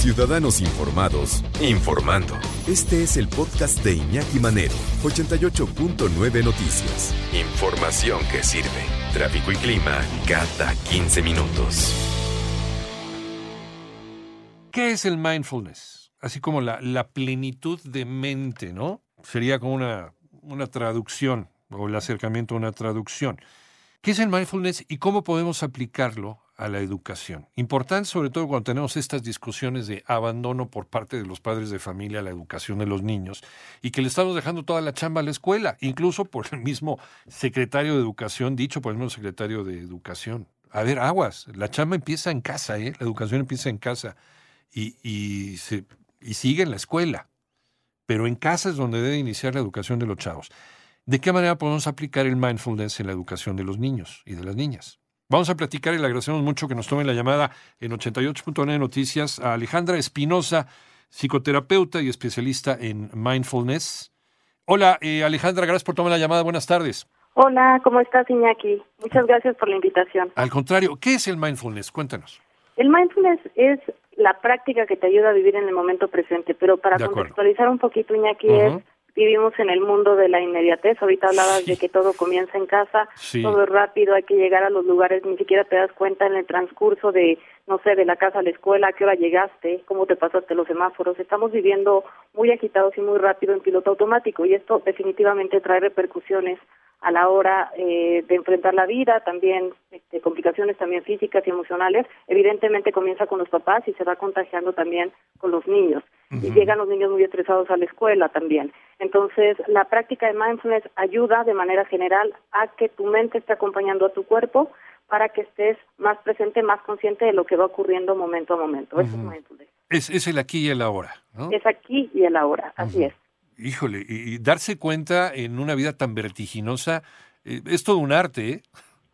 Ciudadanos informados, informando. Este es el podcast de Iñaki Manero, 88.9 Noticias. Información que sirve. Tráfico y clima cada 15 minutos. ¿Qué es el mindfulness? Así como la, la plenitud de mente, ¿no? Sería como una, una traducción o el acercamiento a una traducción. ¿Qué es el mindfulness y cómo podemos aplicarlo a la educación? Importante sobre todo cuando tenemos estas discusiones de abandono por parte de los padres de familia a la educación de los niños y que le estamos dejando toda la chamba a la escuela, incluso por el mismo secretario de educación, dicho por el mismo secretario de educación. A ver, aguas, la chamba empieza en casa, ¿eh? la educación empieza en casa y, y, y sigue en la escuela, pero en casa es donde debe iniciar la educación de los chavos. ¿De qué manera podemos aplicar el mindfulness en la educación de los niños y de las niñas? Vamos a platicar y le agradecemos mucho que nos tomen la llamada en 88.9 Noticias a Alejandra Espinosa, psicoterapeuta y especialista en mindfulness. Hola, eh, Alejandra, gracias por tomar la llamada. Buenas tardes. Hola, ¿cómo estás, Iñaki? Muchas gracias por la invitación. Al contrario, ¿qué es el mindfulness? Cuéntanos. El mindfulness es la práctica que te ayuda a vivir en el momento presente, pero para contextualizar un poquito, Iñaki, Ujú. es vivimos en el mundo de la inmediatez. Ahorita hablabas Sí. de que todo comienza en casa, Sí. todo es rápido, hay que llegar a los lugares, ni siquiera te das cuenta en el transcurso de, no sé, de la casa a la escuela, a qué hora llegaste, cómo te pasaste los semáforos. Estamos viviendo muy agitados y muy rápido en piloto automático y esto definitivamente trae repercusiones a la hora eh, de enfrentar la vida, también este, complicaciones también físicas y emocionales. Evidentemente comienza con los papás y se va contagiando también con los niños. Y llegan los niños muy estresados a la escuela también. Entonces, la práctica de mindfulness ayuda de manera general a que tu mente esté acompañando a tu cuerpo para que estés más presente, más consciente de lo que va ocurriendo momento a momento. Eso es mindfulness. Es, es el aquí y el ahora, ¿no? Es aquí y el ahora, así es. Híjole, y, y darse cuenta en una vida tan vertiginosa, eh, es todo un arte, ¿eh?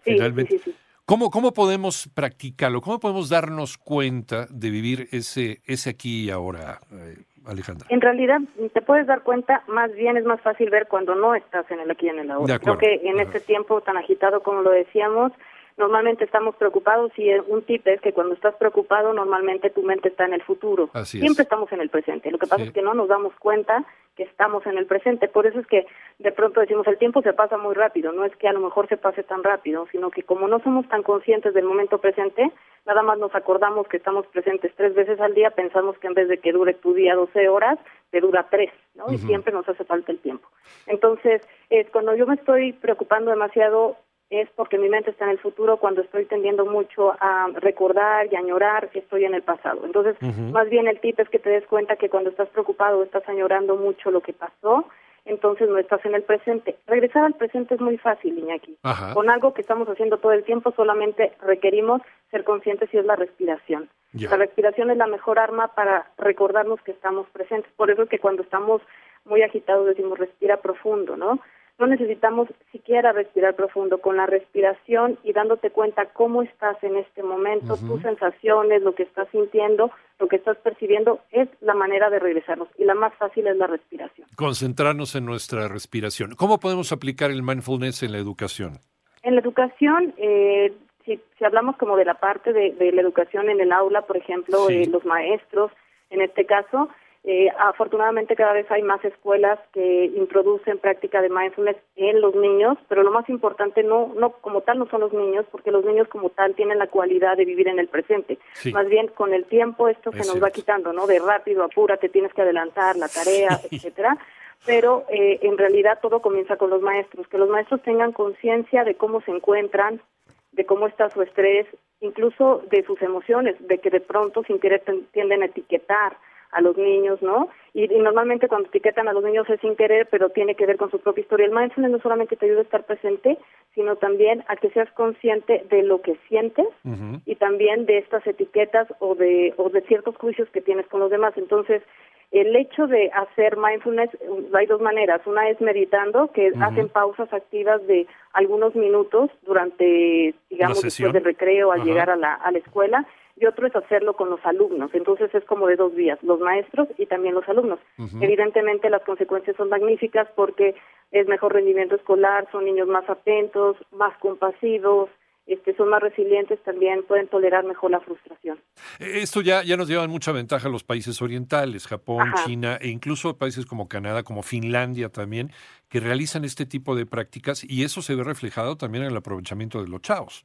Sí, Finalmente. sí. ¿Cómo, ¿Cómo podemos practicarlo? ¿Cómo podemos darnos cuenta de vivir ese, ese aquí y ahora, eh, Alejandra? En realidad, te puedes dar cuenta, más bien es más fácil ver cuando no estás en el aquí y en el ahora. Creo que en este tiempo tan agitado como lo decíamos, normalmente estamos preocupados y un tip es que cuando estás preocupado, normalmente tu mente está en el futuro. Así es. Siempre estamos en el presente. Lo que pasa Sí. es que no nos damos cuenta que estamos en el presente. Por eso es que de pronto decimos, el tiempo se pasa muy rápido. No es que a lo mejor se pase tan rápido, sino que como no somos tan conscientes del momento presente, nada más nos acordamos que estamos presentes tres veces al día, pensamos que en vez de que dure tu día 12 horas, te dura tres, ¿no? Y siempre nos hace falta el tiempo. Entonces, es cuando yo me estoy preocupando demasiado es porque mi mente está en el futuro cuando estoy tendiendo mucho a recordar y añorar que estoy en el pasado. Entonces, más bien el tip es que te des cuenta que cuando estás preocupado o estás añorando mucho lo que pasó, entonces no estás en el presente. Regresar al presente es muy fácil, Iñaki. Ajá. Con algo que estamos haciendo todo el tiempo solamente requerimos ser conscientes y es la respiración. Ya. La respiración es la mejor arma para recordarnos que estamos presentes. Por eso es que cuando estamos muy agitados decimos respira profundo, ¿no? No necesitamos siquiera respirar profundo. Con la respiración y dándote cuenta cómo estás en este momento, tus sensaciones, lo que estás sintiendo, lo que estás percibiendo, es la manera de regresarnos. Y la más fácil es la respiración. Concentrarnos en nuestra respiración. ¿Cómo podemos aplicar el mindfulness en la educación? En la educación, eh, si, si hablamos como de la parte de, de la educación en el aula, por ejemplo, Sí. eh, los maestros, en este caso, eh, afortunadamente cada vez hay más escuelas que introducen práctica de mindfulness en los niños, pero lo más importante no, no como tal no son los niños, porque los niños como tal tienen la cualidad de vivir en el presente. Sí. Más bien con el tiempo esto se nos va quitando, ¿no? De rápido, apúrate, tienes que adelantar la tarea, etcétera pero eh, en realidad todo comienza con los maestros, que los maestros tengan conciencia de cómo se encuentran, de cómo está su estrés, incluso de sus emociones, de que de pronto sin querer tienden a etiquetar a los niños, ¿no? Y, normalmente cuando etiquetan a los niños es sin querer, pero tiene que ver con su propia historia. El mindfulness no solamente te ayuda a estar presente, sino también a que seas consciente de lo que sientes y también de estas etiquetas o de, o de ciertos juicios que tienes con los demás. Entonces, el hecho de hacer mindfulness, hay dos maneras. Una es meditando, que hacen pausas activas de algunos minutos durante, digamos, después del recreo al llegar a la, a la escuela y otro es hacerlo con los alumnos. Entonces es como de dos vías, los maestros y también los alumnos. Evidentemente las consecuencias son magníficas porque es mejor rendimiento escolar, son niños más atentos, más compasivos, este, son más resilientes, también pueden tolerar mejor la frustración. Eh, esto ya, ya nos lleva mucha ventaja a los países orientales, Japón, China e incluso países como Canadá, como Finlandia también, que realizan este tipo de prácticas y eso se ve reflejado también en el aprovechamiento de los chavos.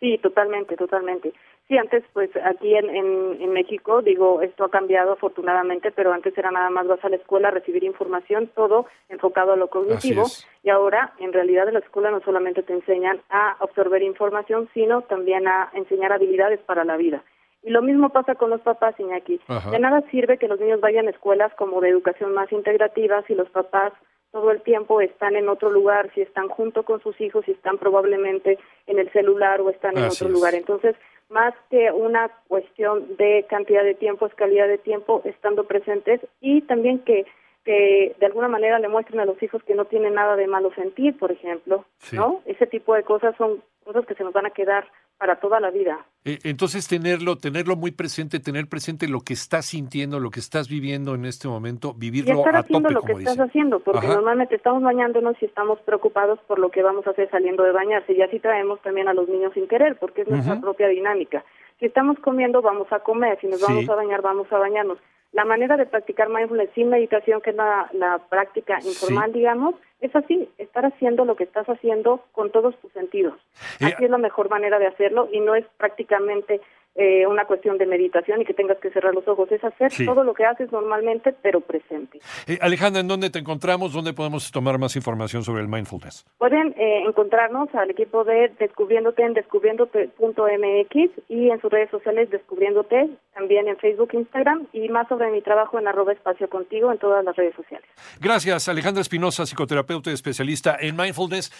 Sí, totalmente, totalmente. Sí, antes, pues aquí en, en, México, digo, esto ha cambiado afortunadamente, pero antes era nada más vas a la escuela a recibir información, todo enfocado a lo cognitivo. Y ahora, en realidad, en la escuela no solamente te enseñan a absorber información, sino también a enseñar habilidades para la vida. Y lo mismo pasa con los papás, Iñaki. De nada sirve que los niños vayan a escuelas como de educación más integrativa si los papás todo el tiempo están en otro lugar, si están junto con sus hijos, si están probablemente en el celular o están en otro lugar. Entonces, más que una cuestión de cantidad de tiempo, es calidad de tiempo estando presentes y también que, que de alguna manera le muestren a los hijos que no tienen nada de malo sentir, por ejemplo, ¿no? Ese tipo de cosas son cosas que se nos van a quedar para toda la vida. Eh, entonces tenerlo, tenerlo muy presente, tener presente lo que estás sintiendo, lo que estás viviendo en este momento, vivirlo y estar a haciendo lo que estás haciendo, porque normalmente estamos bañándonos y estamos preocupados por lo que vamos a hacer saliendo de bañarse y así traemos también a los niños sin querer, porque es nuestra propia dinámica. Si estamos comiendo, vamos a comer, si nos vamos a bañar, vamos a bañarnos. La manera de practicar mindfulness sin meditación, que es la, práctica informal, digamos, es así, estar haciendo lo que estás haciendo con todos tus sentidos. Eh, así es la mejor manera de hacerlo y no es prácticamente eh, una cuestión de meditación y que tengas que cerrar los ojos, es hacer todo lo que haces normalmente, pero presente. Eh, Alejandra, ¿en dónde te encontramos? ¿Dónde podemos tomar más información sobre el mindfulness? Pueden eh, encontrarnos al equipo de Descubriéndote en descubriéndote.mx y en sus redes sociales Descubriéndote, también en Facebook, Instagram y más sobre mi trabajo en arroba espacio contigo en todas las redes sociales. Gracias, Alejandra Espinosa, psicoterapeuta y especialista en mindfulness.